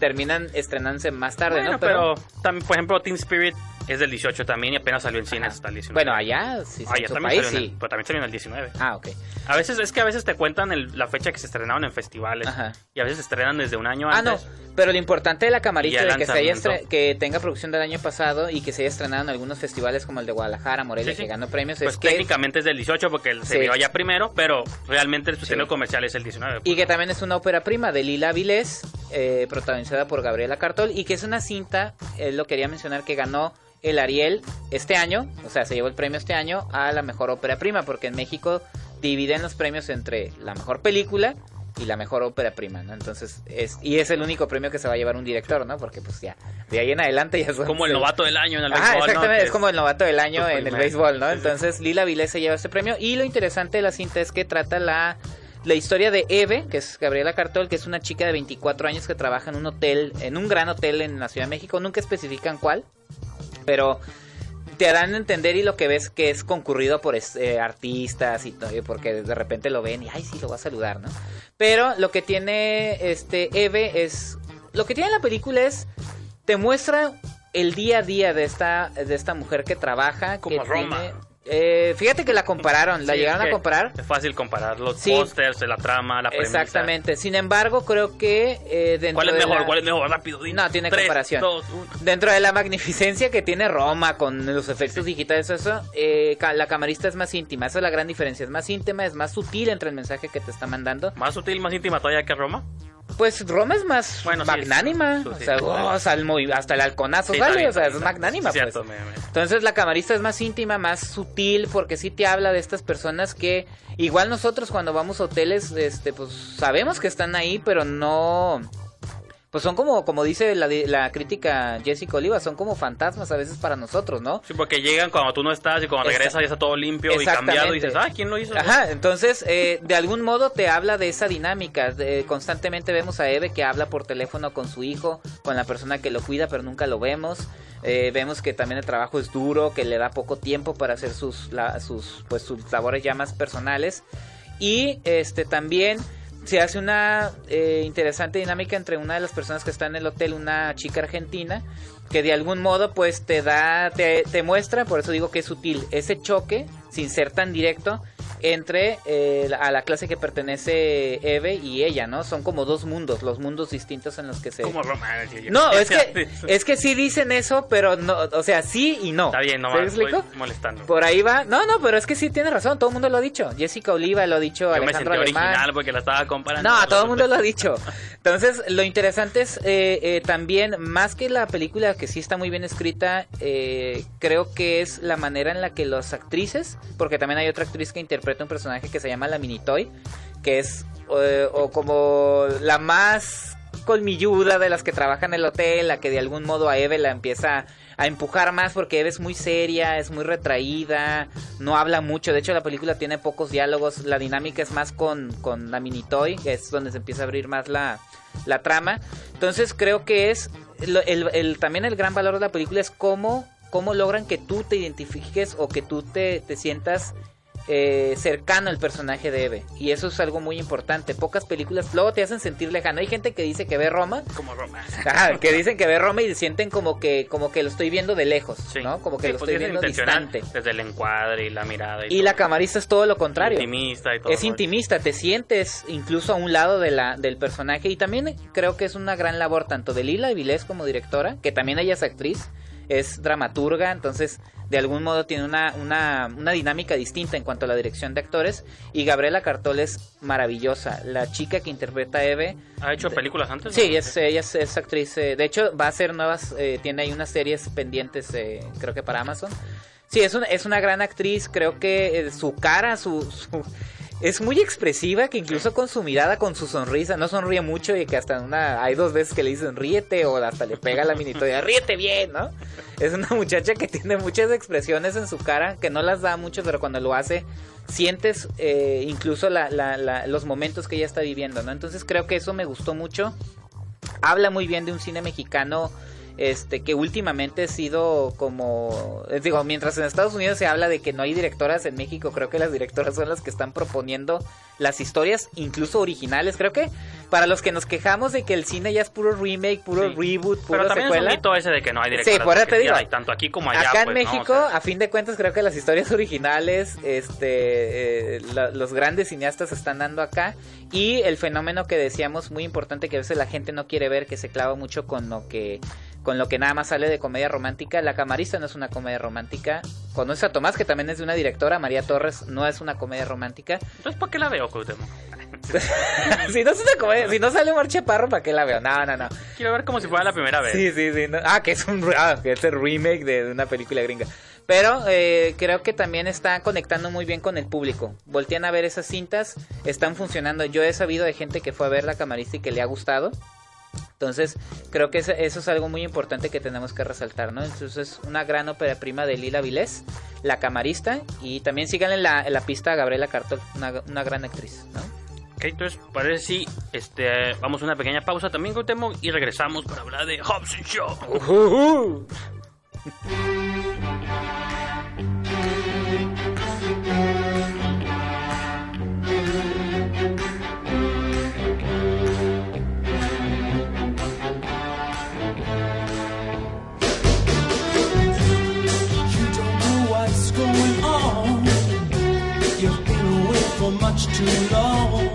terminan estrenándose más tarde, Bueno, ¿no? pero, también, por ejemplo, Teen Spirit es del 18 también y apenas salió en cines hasta el 19. bueno, allá sí, Ah, ya su también país salió en el- sí. pero también salió en el 19. Ah, ok. A veces es que a veces te cuentan el- la fecha que se estrenaron en festivales Ajá. y a veces se estrenan desde un año Ah, no, antes. pero lo importante de la el de que, se haya que tenga producción del año pasado y que se haya estrenado en algunos festivales como el de Guadalajara, Morelia, Sí, sí. que ganó premios, Pues es que técnicamente es del 18 porque se Sí. vio allá primero, pero realmente el Sí. estreno comercial es el 19. y que también es una ópera prima de Lila Vilés, eh, protagonizada por Gabriela Cartol, y que es una cinta, él lo quería mencionar, que ganó el Ariel este año, o sea, se llevó el premio este año a la mejor ópera prima, porque en México dividen los premios entre la mejor película y la mejor ópera prima, ¿no? Entonces, es, y es el único premio que se va a llevar un director, ¿no? Porque pues ya, de ahí en adelante ya son... como el *laughs* novato del año en el Ajá, béisbol, ¿no? exactamente, es como el novato del año en el béisbol, ¿no? Entonces Lila Vilés se lleva este premio y lo interesante de la cinta es que trata la, la historia de Eve, que es Gabriela Cartol, que es una chica de 24 años que trabaja en un hotel, en un gran hotel en la Ciudad de México, nunca especifican cuál, pero te dan a entender y lo que ves que es concurrido por eh, artistas y todo, porque de repente lo ven y ay sí lo va a saludar, ¿no? Pero lo que tiene este Eve es lo que tiene la película es te muestra el día a día de esta de esta mujer que trabaja Como que Roma. tiene- eh, fíjate que la compararon, la Sí, llegaron a comparar. Es fácil comparar los Sí. pósters, la trama, la premisa. Exactamente. Sin embargo, creo que eh, dentro ¿Cuál es de mejor? la- ¿Cuál es mejor? Rápido, dinos. No, tiene comparación. Dentro de la magnificencia que tiene Roma con los efectos digitales, eso, eh, la camarista es más íntima. Esa es la gran diferencia. Es más íntima, es más sutil entre el mensaje que te está mandando. Más sutil, más íntima todavía que Roma. Pues Roma es más Bueno, magnánima. sí, o sea, sí. oh, hasta el halconazo sale, o sea, es magnánima, pues. cierto, me- me- Entonces la camarista es más íntima, más sutil, porque sí te habla de estas personas que igual nosotros cuando vamos a hoteles, este, pues sabemos que están ahí, pero no, pues son como, como dice la, la crítica Jessica Oliva, son como fantasmas a veces para nosotros, ¿no? Sí, porque llegan cuando tú no estás y cuando regresas ya está todo limpio y cambiado y dices, ah, ¿quién lo hizo? Ajá, entonces eh, de algún modo te habla de esa dinámica. De- constantemente vemos a Eve que habla por teléfono con su hijo, con la persona que lo cuida, pero nunca lo vemos. Eh, vemos que también el trabajo es duro, que le da poco tiempo para hacer sus, la- sus, pues, sus labores ya más personales. Y este también se hace una eh, interesante dinámica entre una de las personas que está en el hotel, una chica argentina, que de algún modo pues te da, te, te muestra, por eso digo que es sutil, ese choque, sin ser tan directo, entre eh, a la clase que pertenece Eve y ella, ¿no? Son como dos mundos, los mundos distintos en los que se... Como No, es que, *laughs* es que sí dicen eso, pero no, o sea, sí y no. Está bien, no ¿Se me estoy molestando. Por ahí va. No, no, pero es que sí tiene razón, todo el mundo lo ha dicho. Jessica Oliva lo ha dicho, Yo me Alejandro sentí Alemán. original porque la estaba comparando. No, con todo el mundo lo ha dicho. Entonces, lo interesante es eh, eh, también, más que la película que sí está muy bien escrita, creo que es la manera en la que las actrices, porque también hay otra actriz que interpreta un personaje que se llama la Minitoy, que es eh, o como la más colmilluda de las que trabajan en el hotel, la que de algún modo a Eve la empieza a empujar más porque Eve es muy seria, es muy retraída, no habla mucho, de hecho la película tiene pocos diálogos, la dinámica es más con, con la Minitoy, que es donde se empieza a abrir más la, la trama, entonces creo que es, el- también el gran valor de la película es cómo, cómo logran que tú te identifiques o que tú te, te sientas eh, cercano al personaje de Eve. Y eso es algo muy importante. Pocas películas luego te hacen sentir lejano. Hay gente que dice que ve Roma. Como Roma. Ajá, que dicen que ve Roma y sienten como que, como que lo estoy viendo de lejos, Sí. ¿no? Como que Sí, lo pues, estoy es viendo distante. Desde el encuadre y la mirada. Y, la camarista es todo lo contrario. Intimista y todo. Es intimista, te sientes incluso a un lado de la, del personaje y también creo que es una gran labor tanto de Lila Vilés como directora, que también ella es actriz, es dramaturga, entonces de algún modo tiene una, una, una dinámica distinta en cuanto a la dirección de actores y Gabriela Cartol es maravillosa, la chica que interpreta a Eve. ¿Ha hecho películas antes? Sí, es, ella es, es actriz, eh, de hecho va a hacer nuevas, eh, tiene ahí unas series pendientes eh, creo que para Amazon. Sí, es una, es una gran actriz, creo que eh, su cara, su, su- es muy expresiva, que incluso con su mirada, con su sonrisa, no sonríe mucho y que hasta una, hay dos veces que le dicen ríete o hasta le pega la minitoya, ríete bien, ¿no? Es una *laughs* muchacha que tiene muchas expresiones en su cara, que no las da mucho, pero cuando lo hace, sientes eh, incluso la- la- la- los momentos que ella está viviendo, ¿no? Entonces creo que eso me gustó mucho habla muy bien de un cine mexicano este que últimamente ha sido como eh, digo mientras en Estados Unidos se habla de que no hay directoras en México creo que las directoras son las que están proponiendo las historias incluso originales creo que para los que nos quejamos de que el cine ya es puro remake puro Sí. reboot puro Pero también es secuela un mito ese de que no hay directoras. Sí, por eso porque te digo. hay tanto aquí como allá. Acá en pues, ¿no? O México, sea, a fin de cuentas, creo que las historias originales, este, eh, la- los grandes cineastas están dando acá y el fenómeno que decíamos muy importante que a veces la gente no quiere ver, que se clava mucho con lo que con lo que nada más sale de comedia romántica. La camarista no es una comedia romántica. Conoce a Tomás, que también es de una directora, María Torres, no es una comedia romántica. Entonces, ¿para qué la veo, Cuauhtémoc? *laughs* si no es una comedia, si no sale Omar Chaparro, ¿para qué la veo? No, no, no. Quiero ver como si fuera la primera vez. Sí, sí, sí. no- Ah, que es un ah, que es el remake de, de una película gringa. Pero eh, creo que también está conectando muy bien con el público. Voltean a ver esas cintas, están funcionando. Yo he sabido de gente que fue a ver la camarista y que le ha gustado. Entonces, creo que eso, es algo muy importante que tenemos que resaltar, ¿no? Entonces, una gran ópera prima de Lila Vilés, la camarista, y también síganle en la, en la pista a Gabriela Cartol, una, una gran actriz, ¿no? Ok, entonces parece si este, vamos a una pequeña pausa también, Cuauhtémoc, y regresamos para hablar de Hobbs and Shaw. Deja much too long.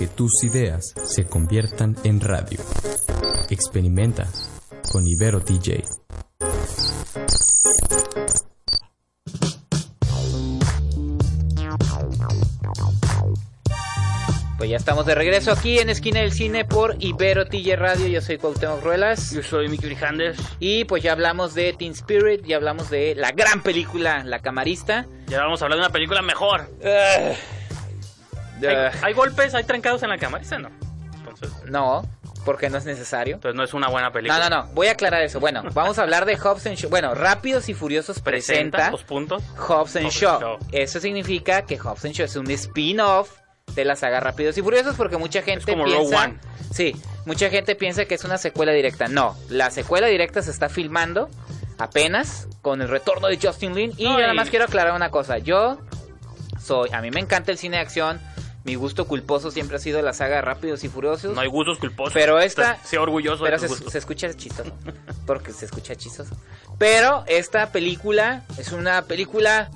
Que tus ideas se conviertan en radio. Experimenta con Ibero DJ. Pues ya estamos de regreso aquí en Esquina del Cine por Ibero TJ Radio. Yo soy Cuauhtémoc Ruelas. Yo soy Miki Brijandes. Y pues ya hablamos de Teen Spirit, ya hablamos de la gran película La Camarista. Ya vamos a hablar de una película mejor. Ah. Hay, hay golpes, hay trancados en la cámara. Ese no. Entonces, no, porque no es necesario. entonces no es una buena película. No, no, no, voy a aclarar eso. Bueno, *laughs* vamos a hablar de Hobbs and Shaw. Bueno, Rápidos y Furiosos Presenta presenta puntos. Hobbs and Shaw. Shaw. Eso significa que Hobbs and Shaw es un spin-off de la saga Rápidos y Furiosos porque mucha gente como Rogue piensa... One. Sí, mucha gente piensa que es una secuela directa. No, la secuela directa se está filmando apenas con el retorno de Justin Lin. Y No, nada y- más quiero aclarar una cosa. Yo soy... A mí me encanta el cine de acción. Mi gusto culposo siempre ha sido la saga Rápidos y Furiosos. No hay gustos culposos. Pero esta- Sé orgulloso Pero de se, tus gustos. se escucha chistoso. *laughs* Porque se escucha chistoso. Pero esta película es una película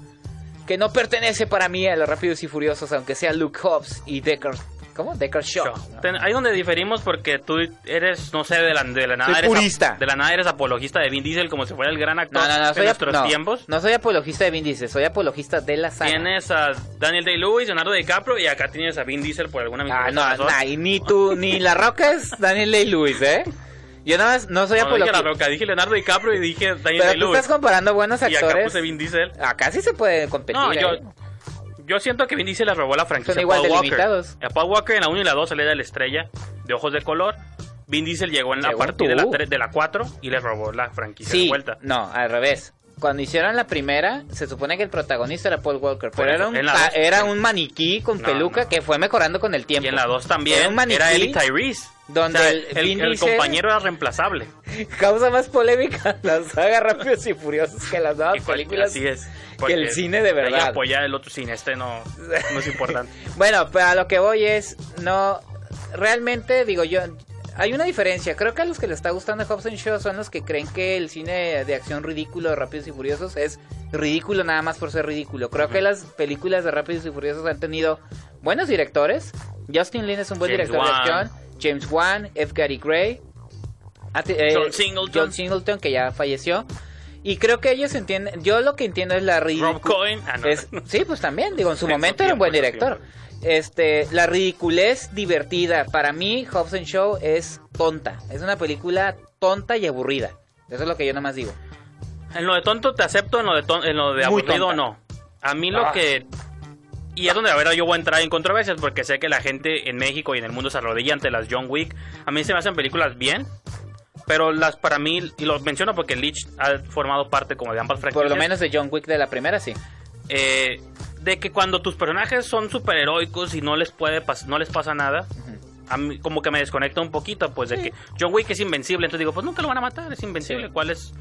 que no pertenece para mí a los Rápidos y Furiosos, aunque sea Luke Hobbs y Decker. ¿Cómo? Decker Shaw. Ten- Ahí donde diferimos porque tú eres, no sé, de la, de la nada Soy eres purista. de la nada eres apologista de Vin Diesel como si fuera el gran actor No, no, no, de nuestros no, tiempos. no soy apologista de Vin Diesel, soy apologista de la saga. Tienes a Daniel Day-Lewis, Leonardo DiCaprio y acá tienes a Vin Diesel por alguna Ah, no, razón. nah, y ni tú, ni La Roca es Daniel Day-Lewis, ¿eh? Yo nada más no soy No, no dije apologista. La Roca, dije Leonardo DiCaprio y dije Daniel Pero tú Day-Lewis. estás comparando buenos Y acá actores. puse Vin Diesel. Acá sí se puede competir. No, yo, ¿eh? Yo siento que Vin Diesel le robó la franquicia Son a igual Paul de Walker. limitados. A Paul Walker en la 1 y la 2 se le da la estrella de ojos de color. Vin Diesel llegó en la Según partir de la, tre- de la 4 y le robó la franquicia de Sí, vuelta. no, al revés. Cuando hicieron la primera, se supone que el protagonista era Paul Walker, Por pero eso, era un, en la ca- dos- era un maniquí con No, peluca no. que fue mejorando con el tiempo. Y en la 2 Era también un maniquí era Eli Tyrese. Donde O sea, el compañero era reemplazable. *laughs* Causa más polémica *laughs* la saga Rápidos y Furiosos que las nuevas cual- películas. Así es. que el cine de verdad. apoyar el otro cine, este no, no es importante. *laughs* Bueno, pero a lo que voy es, no, realmente digo yo, hay una diferencia. Creo que a los que les está gustando Hobbs and Shaw son los que creen que el cine de acción ridículo de Rápidos y Furiosos es ridículo nada más por ser ridículo. Creo que las películas de Rápidos y Furiosos han tenido buenos directores. Justin Lin es un buen James director Wan. de acción. James Wan, F. Gary Gray. te- eh, John Singleton. John Singleton, que ya falleció. Y creo que ellos entienden, yo lo que entiendo es la Rob. Cohen. Ah, no. Es- sí, pues también, digo, en su En *laughs* su momento era un buen director. Este, la ridiculez divertida. Para mí, Hobbs and Show es tonta. Es una película tonta y aburrida. Eso es lo que yo nomás digo. En lo de tonto te acepto, en lo de, ton- en lo de aburrido tonta. no. A mí lo Ah. que... Y es donde a ver yo voy a entrar en controversias porque sé que la gente en México y en el mundo se arrodilla ante las John Wick. A mí se me hacen películas bien, pero las para mí, y lo menciono porque Leech ha formado parte como de ambas franquicias. Por lo menos de John Wick de la primera, sí. eh, de que cuando tus personajes son superheroicos y no les puede no les pasa nada, a mí como que me desconecta un poquito, pues de que John Wick es invencible, entonces digo, pues nunca lo van a matar, es invencible. Sí. ¿Cuál es?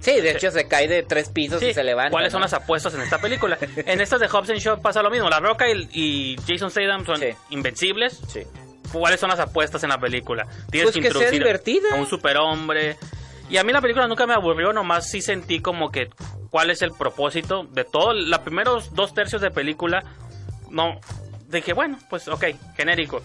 Sí, de hecho se cae de tres pisos Sí, y se levanta. ¿Cuáles son ¿no? las apuestas en esta película? *laughs* en estas de Hobbs and Shaw pasa lo mismo. La Roca y, y Jason Statham son Sí. invencibles. Sí. ¿Cuáles son las apuestas en la película? Tienes Pues que que sea introducir divertida. a un superhombre. Y a mí la película nunca me aburrió, nomás sí sentí como que cuál es el propósito de todo. Los primeros dos tercios de película, no. Dije, bueno, pues ok, genérico.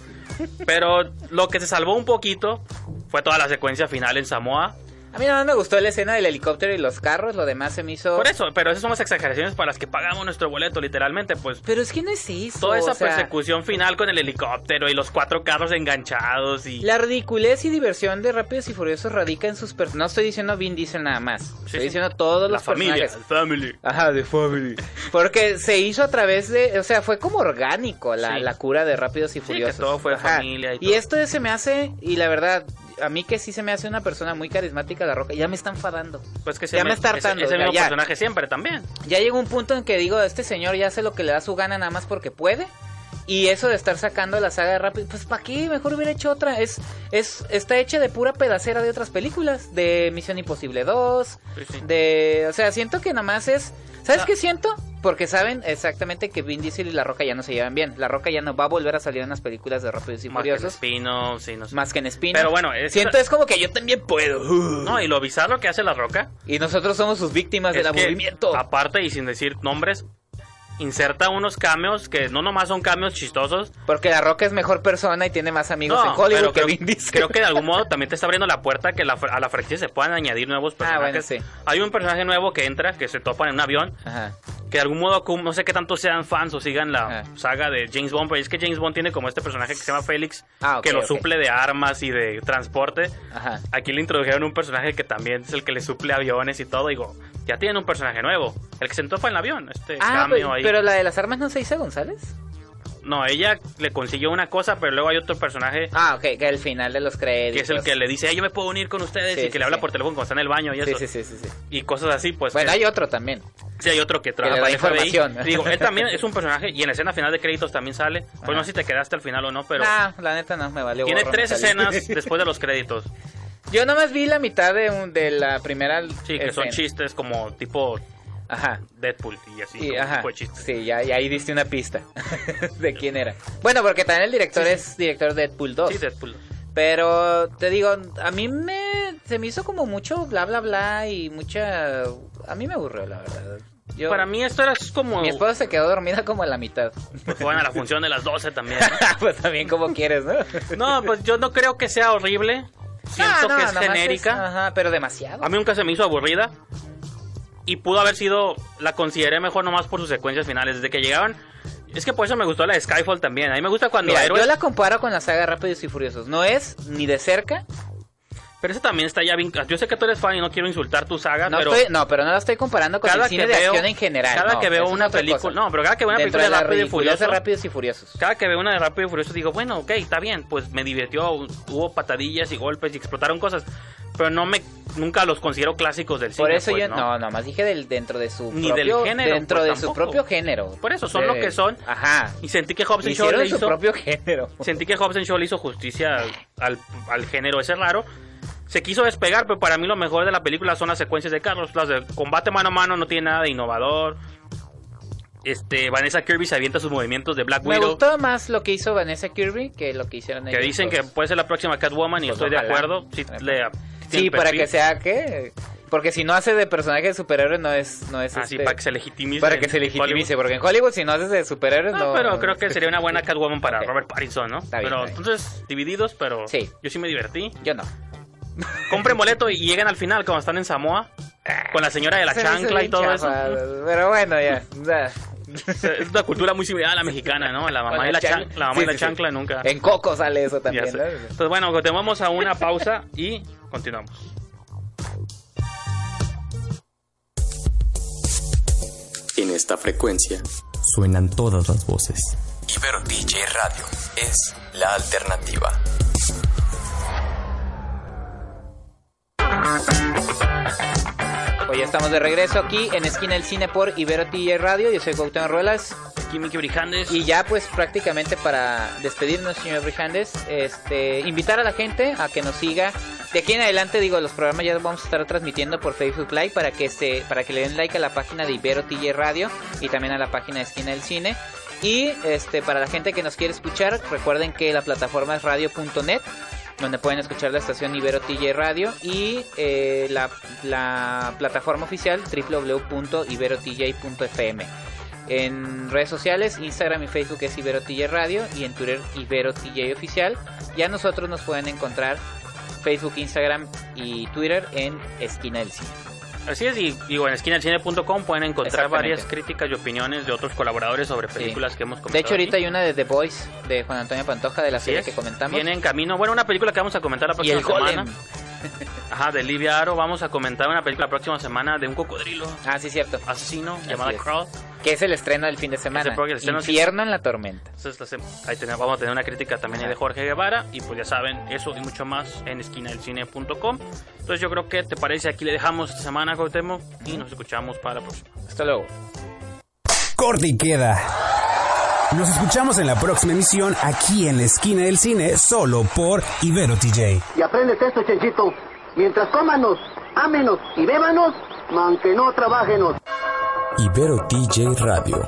Pero lo que se salvó un poquito fue toda la secuencia final en Samoa. A mí nada más me gustó la escena del helicóptero y los carros. Lo demás se me hizo. Por eso, pero esas son las exageraciones para las que pagamos nuestro boleto, literalmente, pues. Pero es que no es eso. Toda esa o sea, persecución final con el helicóptero y los cuatro carros enganchados y... La ridiculez y diversión de Rápidos y Furiosos radica en sus personajes. No estoy diciendo Vin Diesel nada más. estoy sí. diciendo todos la los familia, personajes. family. Ajá, de family. Porque se hizo a través de, o sea, fue como orgánico la, Sí. la cura de Rápidos y que Furiosos. todo fue Ajá. familia y Y todo. esto se me hace, y la verdad, a mí que sí se me hace una persona muy carismática la roca, ya me está enfadando. Pues que Ya me está ese, hartando, ese ya, mismo ya. personaje siempre también. Ya llegó un punto en que digo, este señor ya hace lo que le da su gana nada más porque puede. Y eso de estar sacando la saga de Rápido, pues ¿para qué? Mejor hubiera hecho otra. Es, es, está hecha de pura pedacera de otras películas. De Misión Imposible 2. Sí, sí. De. O sea, siento que nada más es. ¿Sabes Ah. qué siento? Porque saben exactamente que Vin Diesel y La Roca ya no se llevan bien. La Roca ya no va a volver a salir en las películas de Rápidos y Más que en. Espino, sí, no sé. Más que en Spin. Pero bueno, es- siento es como que yo también puedo. No, y lo bizarro que hace La Roca Y nosotros somos sus víctimas del es aburrimiento. aparte y sin decir nombres, inserta unos cameos que no nomás son cameos chistosos. Porque La Roca es mejor persona y tiene más amigos en Hollywood pero que creo, Vin Diesel. creo que de algún modo también te está abriendo la puerta que la- a la franquicia se puedan añadir nuevos Ah, bueno, personajes. sí. Hay un personaje nuevo que entra, que se topa en un avión, Ajá. que de algún modo, no sé qué tanto sean fans o sigan la saga de James Bond, pero es que James Bond tiene como este personaje que se llama Félix, Ah, ok, que lo ok. suple de armas y de transporte. Ajá. Aquí le introdujeron un personaje que también es el que le suple aviones y todo. Digo, ya tienen un personaje nuevo. El que se topa en el avión, este Ah, cambio pero, ahí. pero la de las armas no se dice González. No, ella le consiguió una cosa, pero luego hay otro personaje Ah, ok, que al final de los créditos. que es el que le dice, "Ay, yo me puedo unir con ustedes Sí, y que sí, le habla sí. por teléfono cuando está en el baño y eso. sí, sí, sí, sí. Y cosas así, pues. Bueno, que- hay otro también. Sí, hay otro que trabaja da para el FBI. información. Digo, él también *laughs* es un personaje y en la escena final de créditos también sale. Pues Ajá. no sé si te quedaste al final o no, pero Ah, la neta no, me valió. tiene tres escenas *laughs* después de los créditos. Yo nomás vi la mitad de, un- de la primera. Sí, que son chistes como tipo Ajá. Deadpool y así, Y, como ajá. tipo de chistes. Sí, ya, y ahí diste una pista *laughs* de quién era. Bueno, porque también el director es director de Deadpool 2. Sí, Deadpool. Pero te digo, a mí me se me hizo como mucho bla bla bla y mucha a mí me aburrió la verdad. Yo, Para mí esto era como... mi esposa se quedó dormida como a la mitad. Pues juegan a la función de las 12 también. ¿no? *laughs* pues también como quieres, ¿no? No, pues yo no creo que sea horrible. Siento no, que es genérica. ajá, pero demasiado. A mí nunca se me hizo aburrida. Y pudo haber sido. La consideré mejor nomás por sus secuencias finales. Desde que llegaban. Es que por eso me gustó la de Skyfall también. A mí me gusta cuando Mira, héroes- yo la comparo con la saga Rápidos y Furiosos. No es ni de cerca. Pero ese también está ya bien. Yo sé que tú eres fan y no quiero insultar tu saga, No, pero. estoy, no, pero no la estoy comparando con cada el cine de veo- acción en general. cada no, que veo eso una película- no, pero cada que veo una Dentro película de Rápido y Furioso- Rápidos y Furiosos. Cada que veo una de Rápido y Furioso digo, bueno, ok, está bien, pues me divirtió, hubo patadillas y golpes y explotaron cosas, pero no me, nunca los considero clásicos del cine. Por eso pues, yo, no, no, más dije del, dentro de su Ni propio, del género, dentro pues, de su propio género. Por eso, son De- lo que son. Ajá. Y sentí que Hobbs Shaw le su hizo, propio *laughs* género. sentí que Hobbs Shaw le hizo justicia al, al género ese raro. Se quiso despegar, pero para mí lo mejor de la película son las secuencias de Carlos. Las de combate mano a mano no tiene nada de innovador. Este, Vanessa Kirby se avienta sus movimientos de Black Me Widow. gustó más lo que hizo Vanessa Kirby que lo que hicieron Que ellos dicen dos. que puede ser la próxima Catwoman y Pues estoy de acuerdo. Sí, le- Sí, tiene para que sea que porque si no hace de personaje de superhéroe no es no es Así, este, para que se legitimice. para que se legitimice, Hollywood. porque en Hollywood si no haces de superhéroes No, no pero creo que sería una buena *laughs* Catwoman para. Robert Pattinson, ¿no? Está bien, pero está bien. entonces, divididos, pero Sí. yo sí me divertí. yo no. Compren boleto y llegan al final cuando están en Samoa con la señora de la Se chancla y todo chafa, eso. Pero bueno, ya. Es una cultura muy similar a la mexicana, ¿no? La mamá Con y la, chan- la mamá Sí, y la sí, sí. chancla nunca. En Coco sale eso también. ¿no? Entonces, bueno, continuamos a una pausa y continuamos. En esta frecuencia suenan todas las voces. Ibero DJ Radio es la alternativa. Ya estamos de regreso aquí en Esquina del Cine por Ibero TJ Radio. Yo soy Cuauhtémoc Ruelas. Aquí Miki Brijandes. Y ya pues prácticamente para despedirnos, señor Brijandes, este, invitar a la gente a que nos siga. De aquí en adelante, digo, los programas ya los vamos a estar transmitiendo por Facebook Live para que se, para que le den like a la página de Ibero TJ Radio y también a la página de Esquina del Cine. Y este, para la gente que nos quiere escuchar, recuerden que la plataforma es radio.net donde pueden escuchar la estación Ibero TJ Radio y eh, la, la plataforma oficial www.iberotj.fm. En redes sociales, Instagram y Facebook es Ibero TJ Radio y en Twitter Ibero TJ Oficial. Ya nosotros nos pueden encontrar Facebook, Instagram y Twitter en Esquina del Cine. Así es, y digo, en esquinalcine.com pueden encontrar varias críticas y opiniones de otros colaboradores sobre películas que hemos comentado. De hecho, ahorita aquí. hay una de The Voice de Juan Antonio Pantoja de la Así serie es. que comentamos. Viene en camino. Bueno, una película que vamos a comentar la y próxima el Golem. semana. Ajá, de Livia Aro. Vamos a comentar una película la próxima semana de un cocodrilo Ah, sí, cierto. asesino Así llamada es. Crawl. Que es el estreno del fin de semana. Porque el estreno- Infierno en la tormenta. Entonces, ahí tenemos- vamos a tener una crítica también ahí de Jorge Guevara. Y pues ya saben, eso y mucho más en esquinadelcine.com. Entonces, yo creo que te parece aquí le dejamos esta semana, Cuauhtémoc, y nos escuchamos para la próxima. Hasta luego. Corte y queda. Nos escuchamos en la próxima emisión aquí en la esquina del cine, solo por Ibero TJ. Y apréndete esto, Chenchito. Mientras cómanos, ámenos y bébanos, aunque no trabajenos. Ibero DJ Radio.